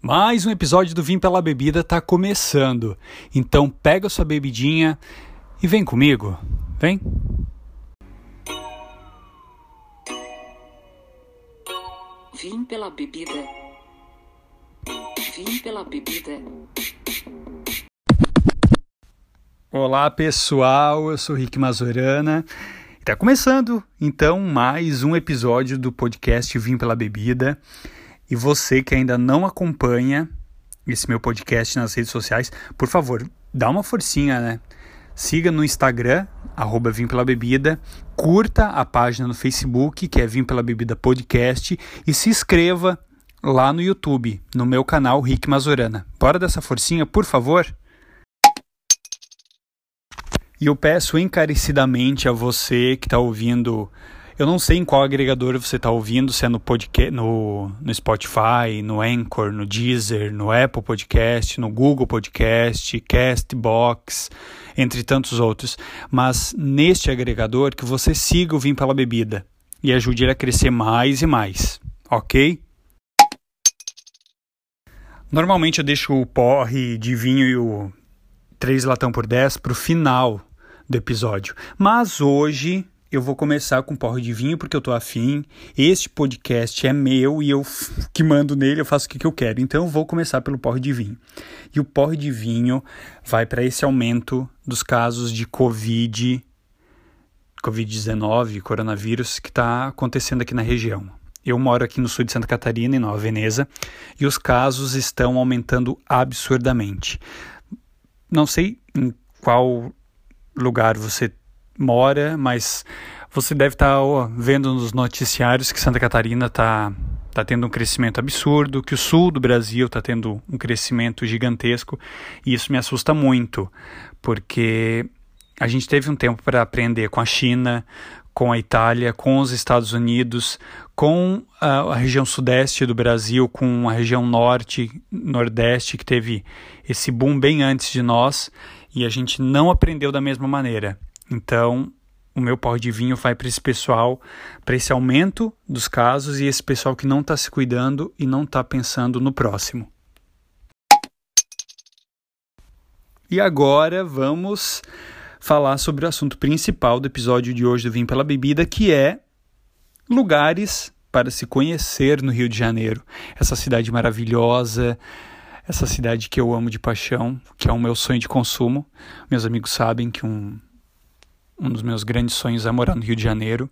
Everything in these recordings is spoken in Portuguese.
Mais um episódio do Vim pela Bebida tá começando. Então pega sua bebidinha e vem comigo. Vem. Vim pela bebida. Vim pela bebida. Olá pessoal, eu sou Rick Mazorana. Tá começando então mais um episódio do podcast Vim pela Bebida. E você que ainda não acompanha esse meu podcast nas redes sociais, por favor, dá uma forcinha, né? Siga no Instagram, arroba Vim Pela Bebida, curta a página no Facebook, que é Vim Pela Bebida Podcast, e se inscreva lá no YouTube, no meu canal Rick Mazorana. Bora dessa forcinha, por favor? E eu peço encarecidamente a você que está ouvindo eu não sei em qual agregador você está ouvindo, se é no, podcast, no, no Spotify, no Anchor, no Deezer, no Apple Podcast, no Google Podcast, Castbox, entre tantos outros. Mas neste agregador que você siga o Vim pela Bebida e ajude ele a crescer mais e mais, ok? Normalmente eu deixo o porre de vinho e o 3 latão por 10 para o final do episódio. Mas hoje eu vou começar com porre de vinho porque eu tô afim. Este podcast é meu e eu que mando nele, eu faço o que, que eu quero. Então eu vou começar pelo porre de vinho. E o porre de vinho vai para esse aumento dos casos de Covid, Covid-19, coronavírus, que está acontecendo aqui na região. Eu moro aqui no sul de Santa Catarina, em Nova Veneza, e os casos estão aumentando absurdamente. Não sei em qual lugar você mora, mas você deve estar tá, vendo nos noticiários que Santa Catarina está tá tendo um crescimento absurdo, que o sul do Brasil está tendo um crescimento gigantesco, e isso me assusta muito, porque a gente teve um tempo para aprender com a China, com a Itália, com os Estados Unidos, com a, a, região sudeste do Brasil, com a região norte, nordeste, que teve esse boom bem antes de nós, e a gente não aprendeu da mesma maneira. Então, o meu pau de vinho vai para esse pessoal, para esse aumento dos casos e esse pessoal que não está se cuidando e não está pensando no próximo. E agora vamos falar sobre o assunto principal do episódio de hoje do Vinho pela Bebida, que é lugares para se conhecer no Rio de Janeiro. Essa cidade maravilhosa, essa cidade que eu amo de paixão, que é o meu sonho de consumo. Meus amigos sabem que um um dos meus grandes sonhos é morar no Rio de Janeiro,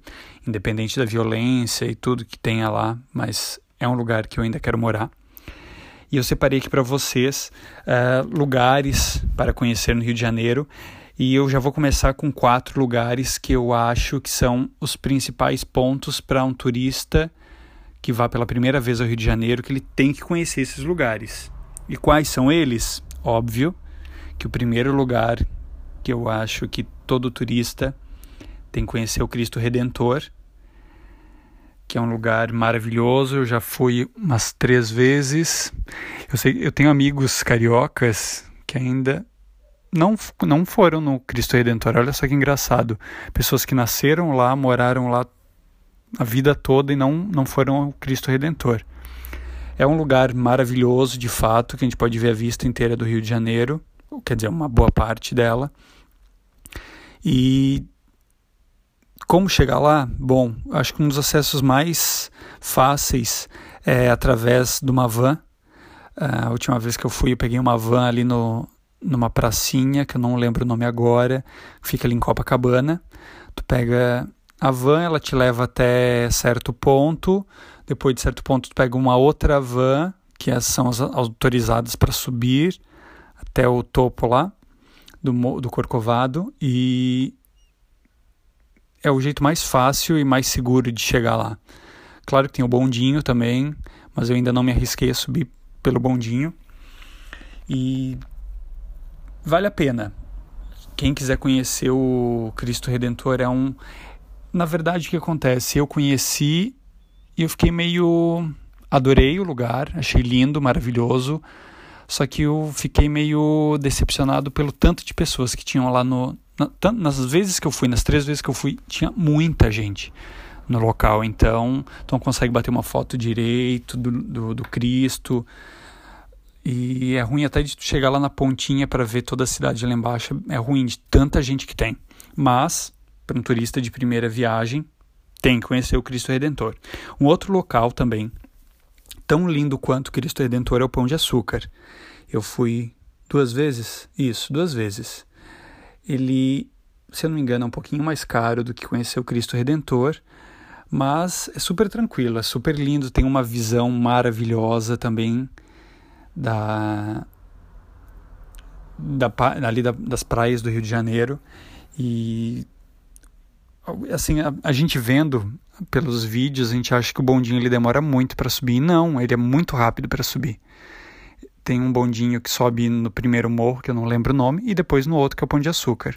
independente da violência e tudo que tenha lá, mas é um lugar que eu ainda quero morar. E eu separei aqui para vocês uh, lugares para conhecer no Rio de Janeiro. E eu já vou começar com quatro lugares que eu acho que são os principais pontos para um turista que vá pela primeira vez ao Rio de Janeiro, que ele tem que conhecer esses lugares. E quais são eles? Óbvio que o primeiro lugar que eu acho que todo turista tem que conhecer o Cristo Redentor, que é um lugar maravilhoso. Eu já fui umas três vezes. Eu sei, eu tenho amigos cariocas que ainda não, não foram no Cristo Redentor. Olha só que engraçado. Pessoas que nasceram lá, moraram lá a vida toda e não, não foram ao Cristo Redentor. É um lugar maravilhoso, de fato, que a gente pode ver a vista inteira do Rio de Janeiro, quer dizer, uma boa parte dela. E como chegar lá? Bom, acho que um dos acessos mais fáceis é através de uma van. A última vez que eu fui, eu peguei uma van ali no, numa pracinha, que eu não lembro o nome agora, fica ali em Copacabana. Tu pega a van, ela te leva até certo ponto, depois de certo ponto tu pega uma outra van, que são as autorizadas para subir até o topo lá do, do Corcovado e é o jeito mais fácil e mais seguro de chegar lá. Claro que tem o bondinho também, mas eu ainda não me arrisquei a subir pelo bondinho. E vale a pena. Quem quiser conhecer o Cristo Redentor é um. Na verdade, o que acontece? Eu conheci e eu fiquei meio. Adorei o lugar, achei lindo, maravilhoso. Só que eu fiquei meio decepcionado pelo tanto de pessoas que tinham lá no. Na, nas vezes que eu fui, nas três vezes que eu fui, tinha muita gente no local. Então, tu não consegue bater uma foto direito do, do, do Cristo. E é ruim até de chegar lá na pontinha para ver toda a cidade lá embaixo. É ruim de tanta gente que tem. Mas, para um turista de primeira viagem, tem que conhecer o Cristo Redentor. Um outro local também, tão lindo quanto Cristo Redentor, é o Pão de Açúcar. Eu fui duas vezes? Isso, duas vezes. Ele, se eu não me engano, é um pouquinho mais caro do que conhecer o Cristo Redentor, mas é super tranquilo, é super lindo, tem uma visão maravilhosa também da, da ali da, das praias do Rio de Janeiro e assim a, a, gente vendo pelos vídeos a gente acha que o bondinho ele demora muito para subir. Não ele é muito rápido para subir. Tem um bondinho que sobe no primeiro morro que eu não lembro o nome e depois no outro que é o Pão de Açúcar.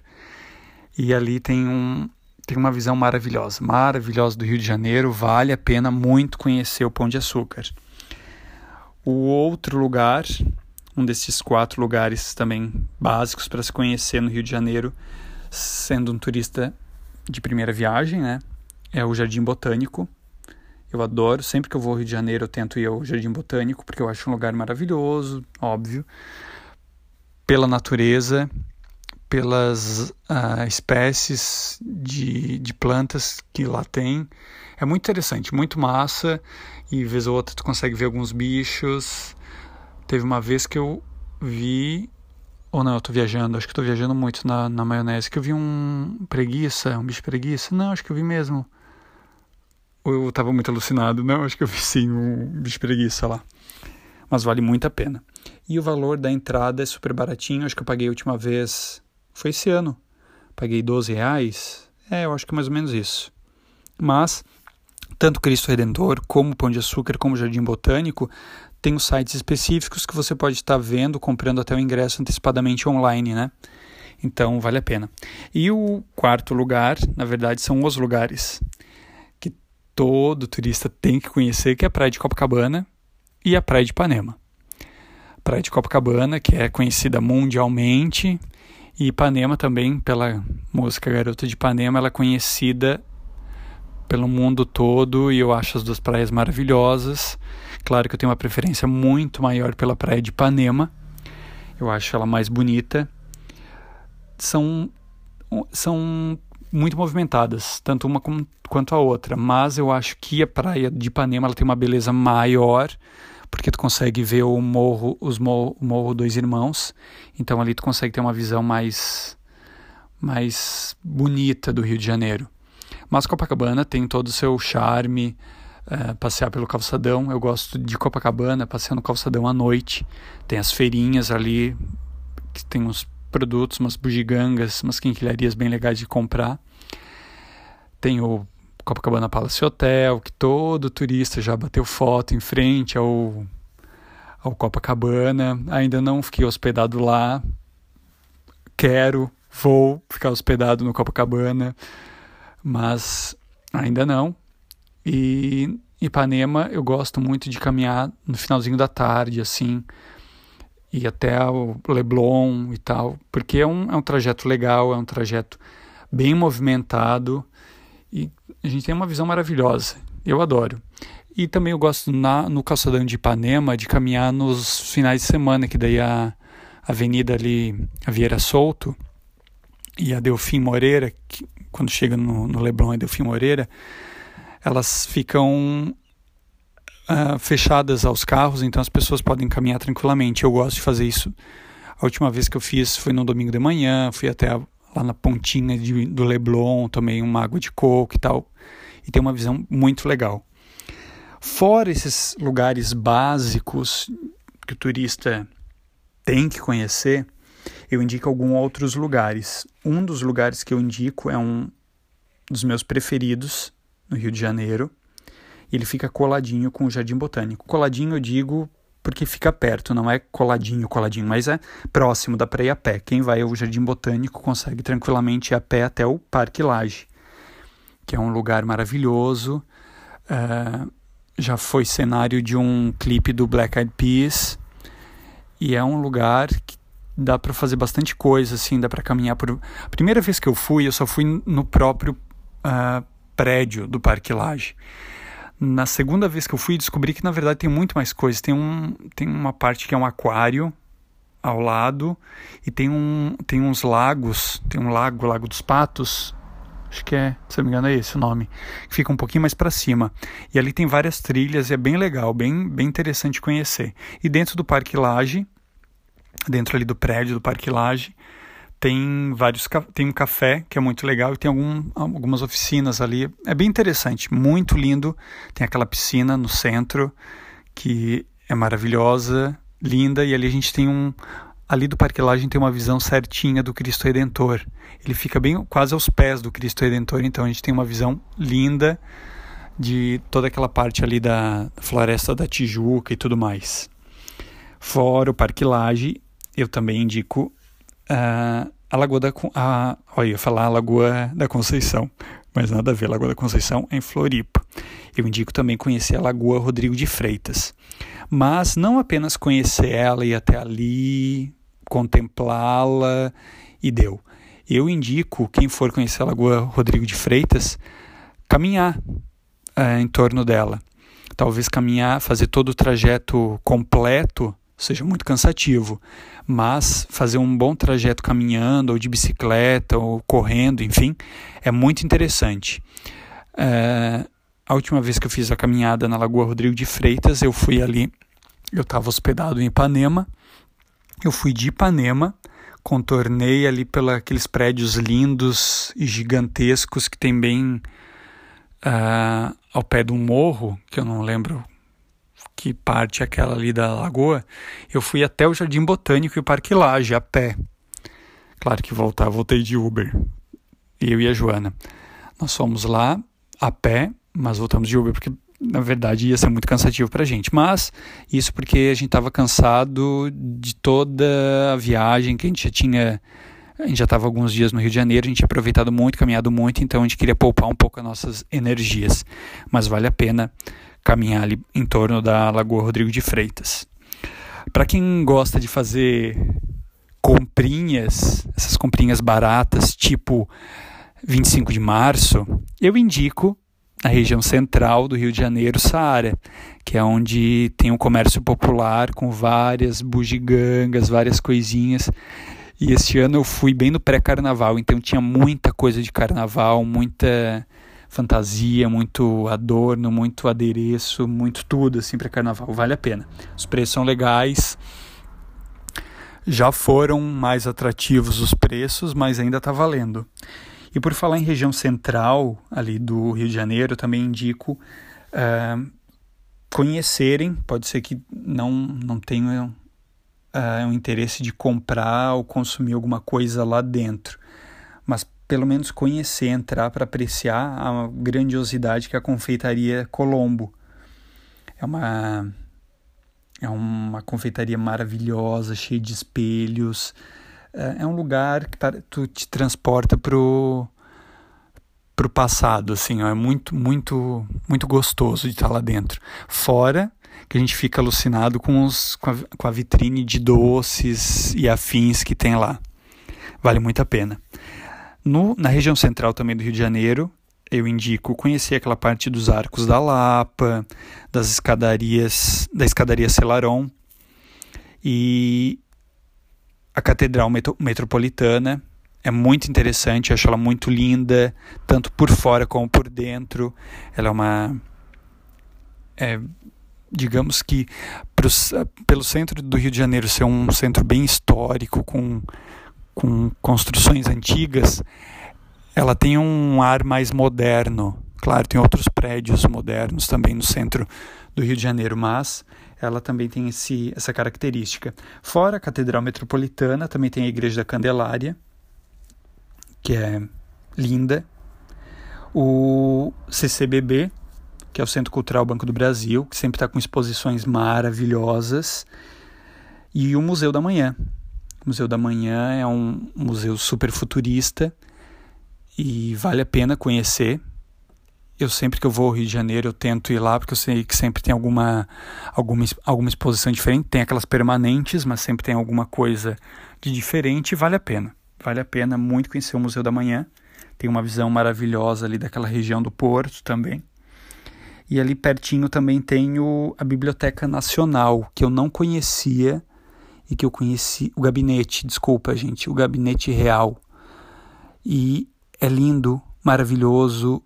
E ali tem um tem uma visão maravilhosa maravilhosa do Rio de Janeiro. Vale a pena muito conhecer o Pão de Açúcar. O outro lugar, um desses quatro lugares também básicos para se conhecer no Rio de Janeiro, sendo um turista de primeira viagem, né? É o Jardim Botânico. Eu adoro, sempre que eu vou ao Rio de Janeiro eu tento ir ao Jardim Botânico, porque eu acho um lugar maravilhoso, óbvio, pela natureza, pelas uh, espécies de, de plantas que lá tem. É muito interessante, muito massa e vez ou outra tu consegue ver alguns bichos. Teve uma vez que eu vi, ou não, eu tô viajando, acho que tô viajando muito na, na maionese, que eu vi um preguiça, um bicho preguiça. Não, acho que eu vi mesmo. Ou eu tava muito alucinado, não, acho que eu vi sim um bicho preguiça lá. Mas vale muito a pena. E o valor da entrada é super baratinho, acho que eu paguei a última vez, foi esse ano. Paguei 12 reais, é, eu acho que é mais ou menos isso. Mas tanto Cristo Redentor, como Pão de Açúcar, como Jardim Botânico, tem os sites específicos que você pode estar vendo, comprando até o ingresso antecipadamente online, né? Então vale a pena. E o quarto lugar, na verdade, são os lugares todo turista tem que conhecer, que é a Praia de Copacabana e a Praia de Ipanema. Praia de Copacabana, que é conhecida mundialmente, e Ipanema também, pela música Garota de Ipanema, ela é conhecida pelo mundo todo e eu acho as duas praias maravilhosas. Claro que eu tenho uma preferência muito maior pela praia de Ipanema. Eu acho ela mais bonita. São são muito movimentadas, tanto uma quanto a outra, mas eu acho que a praia de Ipanema ela tem uma beleza maior, porque tu consegue ver o morro, os morro, o morro Dois Irmãos, então ali tu consegue ter uma visão mais mais bonita do Rio de Janeiro. Mas Copacabana tem todo o seu charme, é, passear pelo calçadão. Eu gosto de Copacabana, passear no calçadão à noite. Tem as feirinhas ali, que tem uns produtos, umas bugigangas, umas quinquilharias bem legais de comprar. Tem o Copacabana Palace Hotel, que todo turista já bateu foto em frente ao, ao Copacabana. Ainda não fiquei hospedado lá. Quero, vou ficar hospedado no Copacabana mas ainda não. E Ipanema eu gosto muito de caminhar no finalzinho da tarde, assim, e até o Leblon e tal, porque é um, é um trajeto legal, é um trajeto bem movimentado e a gente tem uma visão maravilhosa. Eu adoro. E também eu gosto na, no calçadão de Ipanema de caminhar nos finais de semana, que daí a avenida ali, a Vieira Solto e a Delfim Moreira, que, quando chega no, no Leblon e Delfim Moreira, elas ficam uh, fechadas aos carros, então as pessoas podem caminhar tranquilamente. Eu gosto de fazer isso. A última vez que eu fiz foi no domingo de manhã, fui até a, lá na pontinha de, do Leblon, tomei uma água de coco e tal, e tem uma visão muito legal. Fora esses lugares básicos que o turista tem que conhecer, eu indico alguns outros lugares. Um dos lugares que eu indico é um dos meus preferidos no Rio de Janeiro. Ele fica coladinho com o Jardim Botânico. Coladinho eu digo porque fica perto, não é coladinho, coladinho, mas é próximo, dá para ir a pé. Quem vai ao Jardim Botânico consegue tranquilamente ir a pé até o Parque Lage, que é um lugar maravilhoso. Uh, já foi cenário de um clipe do Black Eyed Peas e é um lugar que dá para fazer bastante coisa, assim, dá para caminhar por. A primeira vez que eu fui, eu só fui no próprio uh, prédio do Parque Lage. Na segunda vez que eu fui, descobri que na verdade tem muito mais coisas. Tem, um, tem uma parte que é um aquário ao lado e tem, um, tem uns lagos. Tem um lago, Lago dos Patos. Acho que é, se não me engano, é esse o nome. Fica um pouquinho mais para cima. E ali tem várias trilhas e é bem legal, bem, bem interessante conhecer. E dentro do Parque Laje, dentro ali do prédio do Parque Laje, tem vários tem um café que é muito legal e tem algum, algumas oficinas ali. É bem interessante muito lindo. Tem aquela piscina no centro que é maravilhosa linda e ali a gente tem um ali do Parque Lagem tem uma visão certinha do Cristo Redentor. Ele fica bem quase aos pés do Cristo Redentor então a gente tem uma visão linda de toda aquela parte ali da floresta da Tijuca e tudo mais. Fora o Parque Lage eu também indico a Lagoa da a, eu ia falar a Lagoa da Conceição, mas nada a ver, Lagoa da Conceição é em Floripa. Eu indico também conhecer a Lagoa Rodrigo de Freitas. Mas não apenas conhecer ela e até ali, contemplá-la e deu. Eu indico quem for conhecer a Lagoa Rodrigo de Freitas caminhar é, em torno dela. Talvez caminhar, fazer todo o trajeto completo seja muito cansativo, mas fazer um bom trajeto caminhando, ou de bicicleta, ou correndo, enfim, é muito interessante. É, a última vez que eu fiz a caminhada na Lagoa Rodrigo de Freitas, eu fui ali, eu estava hospedado em Ipanema, eu fui de Ipanema, contornei ali pelos aqueles prédios lindos e gigantescos que tem bem uh, ao pé de um morro, que eu não lembro que parte aquela ali da lagoa, eu fui até o Jardim Botânico e o Parque Lage a pé. Claro que voltar, voltei de Uber. Eu e a Joana. Nós fomos lá a pé, mas voltamos de Uber porque na verdade ia ser muito cansativo para a gente. Mas isso porque a gente estava cansado de toda a viagem que a gente já tinha. A gente já estava alguns dias no Rio de Janeiro, a gente tinha aproveitado muito, caminhado muito, então a gente queria poupar um pouco as nossas energias. Mas vale a pena caminhar ali em torno da Lagoa Rodrigo de Freitas. Para quem gosta de fazer comprinhas, essas comprinhas baratas, tipo 25 de março, eu indico a região central do Rio de Janeiro, Saara, que é onde tem um comércio popular com várias bugigangas, várias coisinhas. E este ano eu fui bem no pré-carnaval, então tinha muita coisa de carnaval, muita fantasia, muito adorno, muito adereço, muito tudo assim para carnaval. Vale a pena. Os preços são legais. Já foram mais atrativos os preços, mas ainda está valendo. E por falar em região central ali do Rio de Janeiro, também indico uh, conhecerem. Pode ser que não não tenham uh, um interesse de comprar ou consumir alguma coisa lá dentro, mas pelo menos conhecer, entrar para apreciar a grandiosidade que a confeitaria Colombo. É uma é uma confeitaria maravilhosa, cheia de espelhos. É, é um lugar que tu te transporta pro pro passado, assim, ó, é muito muito muito gostoso de estar lá dentro. Fora que a gente fica alucinado com os com a, com a vitrine de doces e afins que tem lá. Vale muito a pena. No, na região central também do Rio de Janeiro, eu indico conhecer aquela parte dos arcos da Lapa, das escadarias, da escadaria Celaron e a Catedral Metropolitana. É muito interessante, acho ela muito linda, tanto por fora como por dentro. Ela é uma. É, digamos que pros, pelo centro do Rio de Janeiro ser um centro bem histórico, com com construções antigas, ela tem um ar mais moderno. Claro, tem outros prédios modernos também no centro do Rio de Janeiro, mas ela também tem esse, essa característica. Fora a Catedral Metropolitana, também tem a Igreja da Candelária, que é linda. O CCBB, que é o Centro Cultural Banco do Brasil, que sempre está com exposições maravilhosas. E o Museu da Manhã, Museu da Manhã é um museu super futurista e vale a pena conhecer. Eu sempre que eu vou ao Rio de Janeiro eu tento ir lá porque eu sei que sempre tem alguma alguma alguma exposição diferente, tem aquelas permanentes, mas sempre tem alguma coisa de diferente e vale a pena. Vale a pena muito conhecer o Museu da Manhã. Tem uma visão maravilhosa ali daquela região do Porto também. E ali pertinho também tem o, a Biblioteca Nacional, que eu não conhecia e que eu conheci. O gabinete, desculpa, gente, o gabinete real. E é lindo, maravilhoso.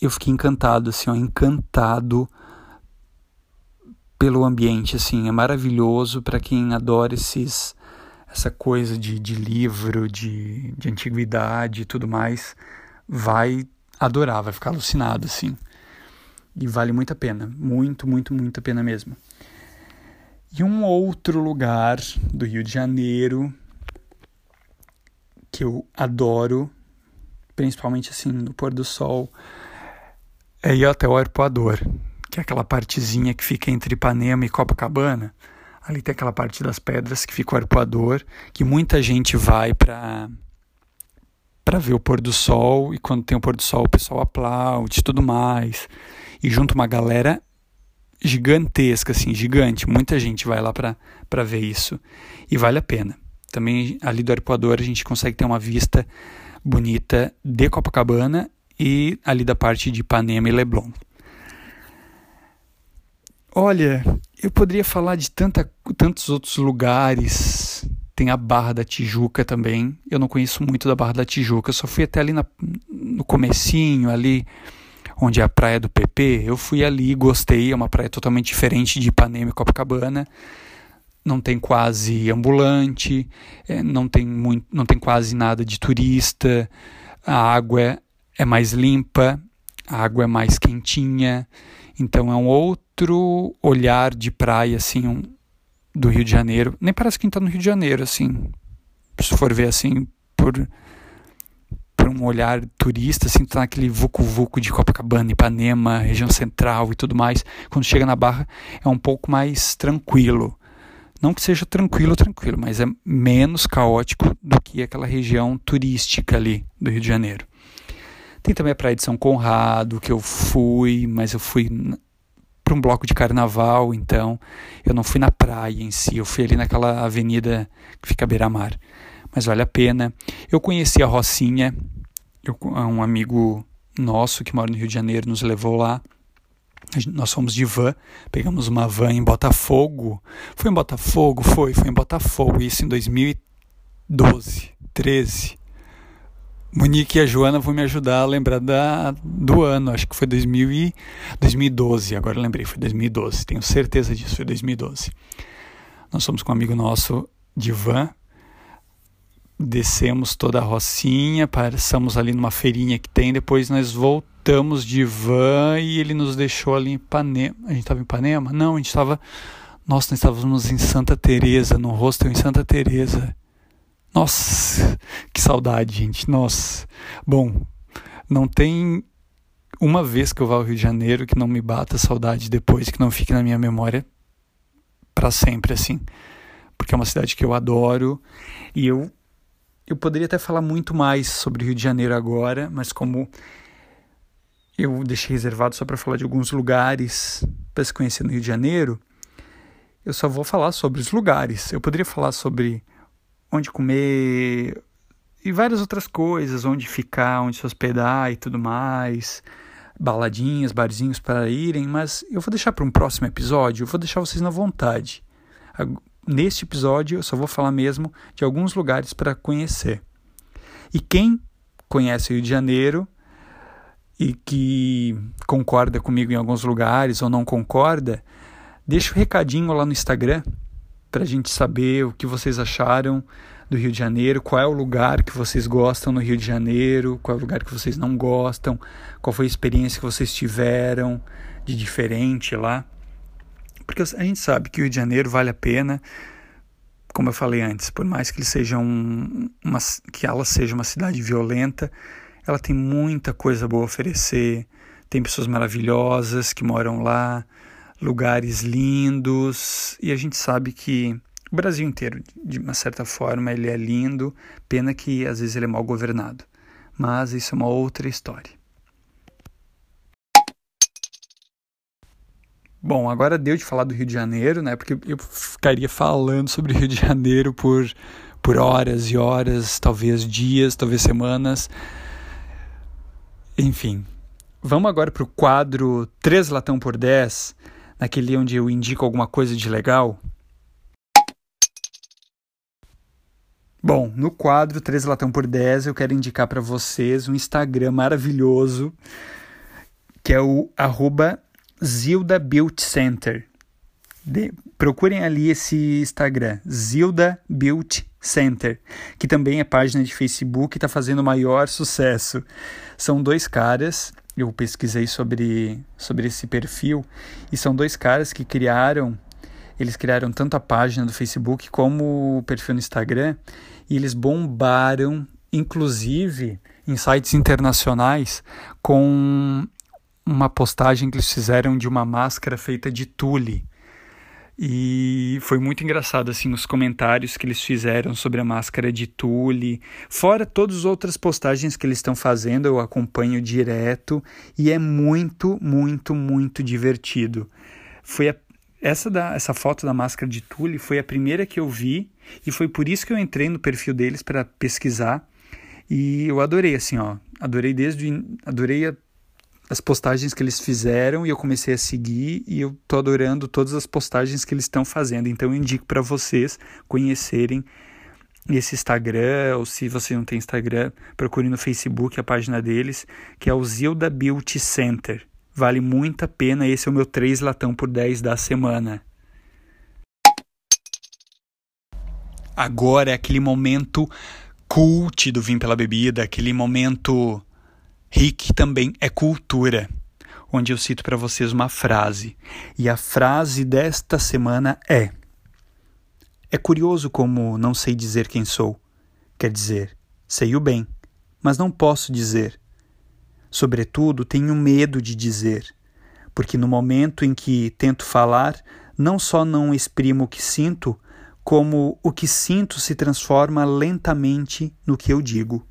Eu fiquei encantado, assim, ó, encantado pelo ambiente, assim, é maravilhoso para quem adora esses essa coisa de, de livro, de, de antiguidade e tudo mais, vai adorar, vai ficar alucinado, assim. E vale muito a pena, muito, muito, muito a pena mesmo. E um outro lugar do Rio de Janeiro que eu adoro, principalmente assim no pôr do sol, é ir até o Arpoador, que é aquela partezinha que fica entre Ipanema e Copacabana. Ali tem aquela parte das pedras que fica o arpoador, que muita gente vai para para ver o pôr do sol e quando tem o pôr do sol o pessoal aplaude tudo mais. E junto uma galera gigantesca assim, gigante, muita gente vai lá para ver isso e vale a pena. Também ali do arpoador a gente consegue ter uma vista bonita de Copacabana e ali da parte de Ipanema e Leblon. Olha, eu poderia falar de tanta, tantos outros lugares. Tem a Barra da Tijuca também. Eu não conheço muito da Barra da Tijuca. Só fui até ali na, no comecinho, ali onde é a praia do PP. Eu fui ali, gostei. É uma praia totalmente diferente de Ipanema e Copacabana. Não tem quase ambulante, é, não tem muito, não tem quase nada de turista. A água é mais limpa, a água é mais quentinha. Então é um outro olhar de praia, assim, um, do Rio de Janeiro. Nem parece que está no Rio de Janeiro, assim, se for ver assim, por, um olhar turista, assim, tá naquele vucu-vucu de Copacabana, Ipanema, região central e tudo mais. Quando chega na Barra é um pouco mais tranquilo. Não que seja tranquilo, tranquilo, mas é menos caótico do que aquela região turística ali do Rio de Janeiro. Tem também a Praia de São Conrado, que eu fui, mas eu fui para um bloco de carnaval, então eu não fui na praia em si, eu fui ali naquela avenida que fica beira-mar. Mas vale a pena. Eu conheci a Rocinha, eu, um amigo nosso que mora no Rio de Janeiro nos levou lá. Nós fomos de van, pegamos uma van em Botafogo. Foi em Botafogo? Foi, foi em Botafogo, isso em 2012, 13. Monique e a Joana vão me ajudar a lembrar da, do ano, acho que foi 2000 e, 2012, agora eu lembrei, foi 2012, tenho certeza disso, foi 2012. Nós fomos com um amigo nosso de van, descemos toda a Rocinha, passamos ali numa feirinha que tem, depois nós voltamos de van e ele nos deixou ali em Ipanema. A gente estava em Ipanema? Não, a gente estava. Nossa, nós estávamos em Santa Teresa, no hostel em Santa Teresa. Nossa, que saudade, gente. Nossa. Bom, não tem uma vez que eu vá ao Rio de Janeiro que não me bata saudade depois, que não fique na minha memória para sempre, assim. Porque é uma cidade que eu adoro e eu eu poderia até falar muito mais sobre Rio de Janeiro agora, mas como eu deixei reservado só para falar de alguns lugares para se conhecer no Rio de Janeiro, eu só vou falar sobre os lugares. Eu poderia falar sobre onde comer e várias outras coisas, onde ficar, onde se hospedar e tudo mais, baladinhas, barzinhos para irem, mas eu vou deixar para um próximo episódio, eu vou deixar vocês na vontade. Neste episódio eu só vou falar mesmo de alguns lugares para conhecer. E quem conhece o Rio de Janeiro e que concorda comigo em alguns lugares ou não concorda, deixa o um recadinho lá no Instagram para a gente saber o que vocês acharam do Rio de Janeiro, qual é o lugar que vocês gostam no Rio de Janeiro, qual é o lugar que vocês não gostam, qual foi a experiência que vocês tiveram de diferente lá. Porque a gente sabe que o Rio de Janeiro vale a pena, como eu falei antes, por mais que ele seja um, uma, que ela seja uma cidade violenta, ela tem muita coisa boa a oferecer, tem pessoas maravilhosas que moram lá, lugares lindos, e a gente sabe que o Brasil inteiro, de uma certa forma, ele é lindo, pena que às vezes ele é mal governado. Mas isso é uma outra história. Bom, agora deu de falar do Rio de Janeiro, né? Porque eu ficaria falando sobre o Rio de Janeiro por, por horas e horas, talvez dias, talvez semanas. Enfim, vamos agora para o quadro 3 latão por 10, naquele onde eu indico alguma coisa de legal. Bom, no quadro 3 latão por 10 eu quero indicar para vocês um Instagram maravilhoso que é o arroba Zilda Beauty Center. De, procurem ali esse Instagram, Zilda Beauty Center, que também é página de Facebook e está fazendo maior sucesso. São dois caras, eu pesquisei sobre, sobre esse perfil, e são dois caras que criaram, eles criaram tanto a página do Facebook como o perfil no Instagram, e eles bombaram, inclusive em sites internacionais, com uma postagem que eles fizeram de uma máscara feita de tule. E foi muito engraçado assim os comentários que eles fizeram sobre a máscara de tule. Fora todas as outras postagens que eles estão fazendo, eu acompanho direto e é muito, muito, muito divertido. Foi a, essa da essa foto da máscara de tule foi a primeira que eu vi e foi por isso que eu entrei no perfil deles para pesquisar. E eu adorei assim, ó, adorei desde adorei a as postagens que eles fizeram e eu comecei a seguir e eu tô adorando todas as postagens que eles estão fazendo. Então eu indico para vocês conhecerem esse Instagram, ou se você não tem Instagram, procure no Facebook a página deles, que é o Zilda Beauty Center. Vale muito a pena, esse é o meu 3 latão por 10 da semana. Agora é aquele momento cult do Vim pela Bebida, aquele momento RIC também é cultura, onde eu cito para vocês uma frase. E a frase desta semana é: É curioso como não sei dizer quem sou. Quer dizer, sei o bem, mas não posso dizer. Sobretudo, tenho medo de dizer, porque no momento em que tento falar, não só não exprimo o que sinto, como o que sinto se transforma lentamente no que eu digo.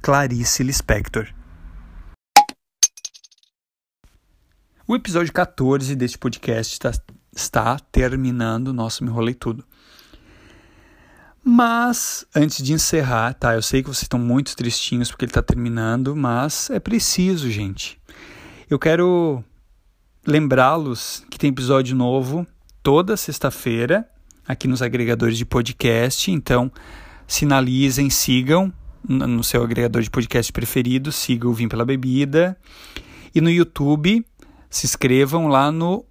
Clarice Lispector O episódio 14 deste podcast está, está terminando. Nossa, me enrolei tudo. Mas, antes de encerrar, tá? Eu sei que vocês estão muito tristinhos porque ele está terminando, mas é preciso, gente. Eu quero lembrá-los que tem episódio novo toda sexta-feira aqui nos agregadores de podcast. Então, sinalizem, sigam no seu agregador de podcast preferido, sigam o Vim pela Bebida. E no YouTube, se inscrevam lá no,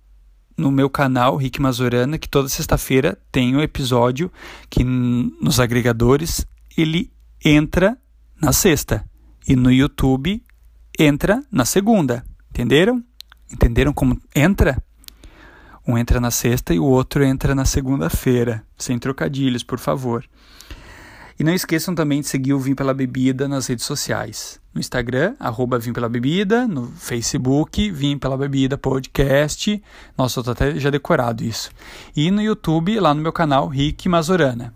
no meu canal Rick Mazorana, que toda sexta-feira tem um episódio que nos agregadores ele entra na sexta e no YouTube entra na segunda. Entenderam? Entenderam como entra? Um entra na sexta e o outro entra na segunda-feira. Sem trocadilhos, por favor. E não esqueçam também de seguir o Vim Pela Bebida nas redes sociais. No Instagram, arroba Vim Pela Bebida, no Facebook, Vim Pela Bebida Podcast. Nossa, eu tô até já decorado isso. E no YouTube, lá no meu canal, Rick Mazorana.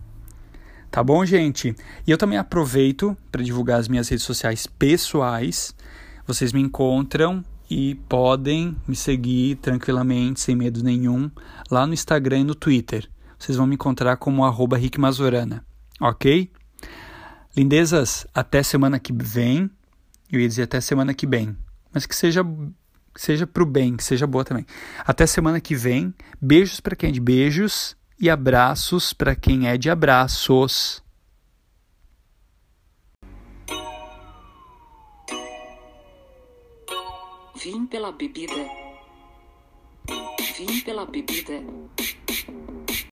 Tá bom, gente? E eu também aproveito para divulgar as minhas redes sociais pessoais. Vocês me encontram e podem me seguir tranquilamente, sem medo nenhum, lá no Instagram e no Twitter. Vocês vão me encontrar como arroba Rick Mazorana. Ok? Lindezas, até semana que vem. Eu ia dizer até semana que vem. Mas que seja que seja pro bem, que seja boa também. Até semana que vem. Beijos para quem é de beijos e abraços para quem é de abraços. Vim pela bebida. Vim pela bebida.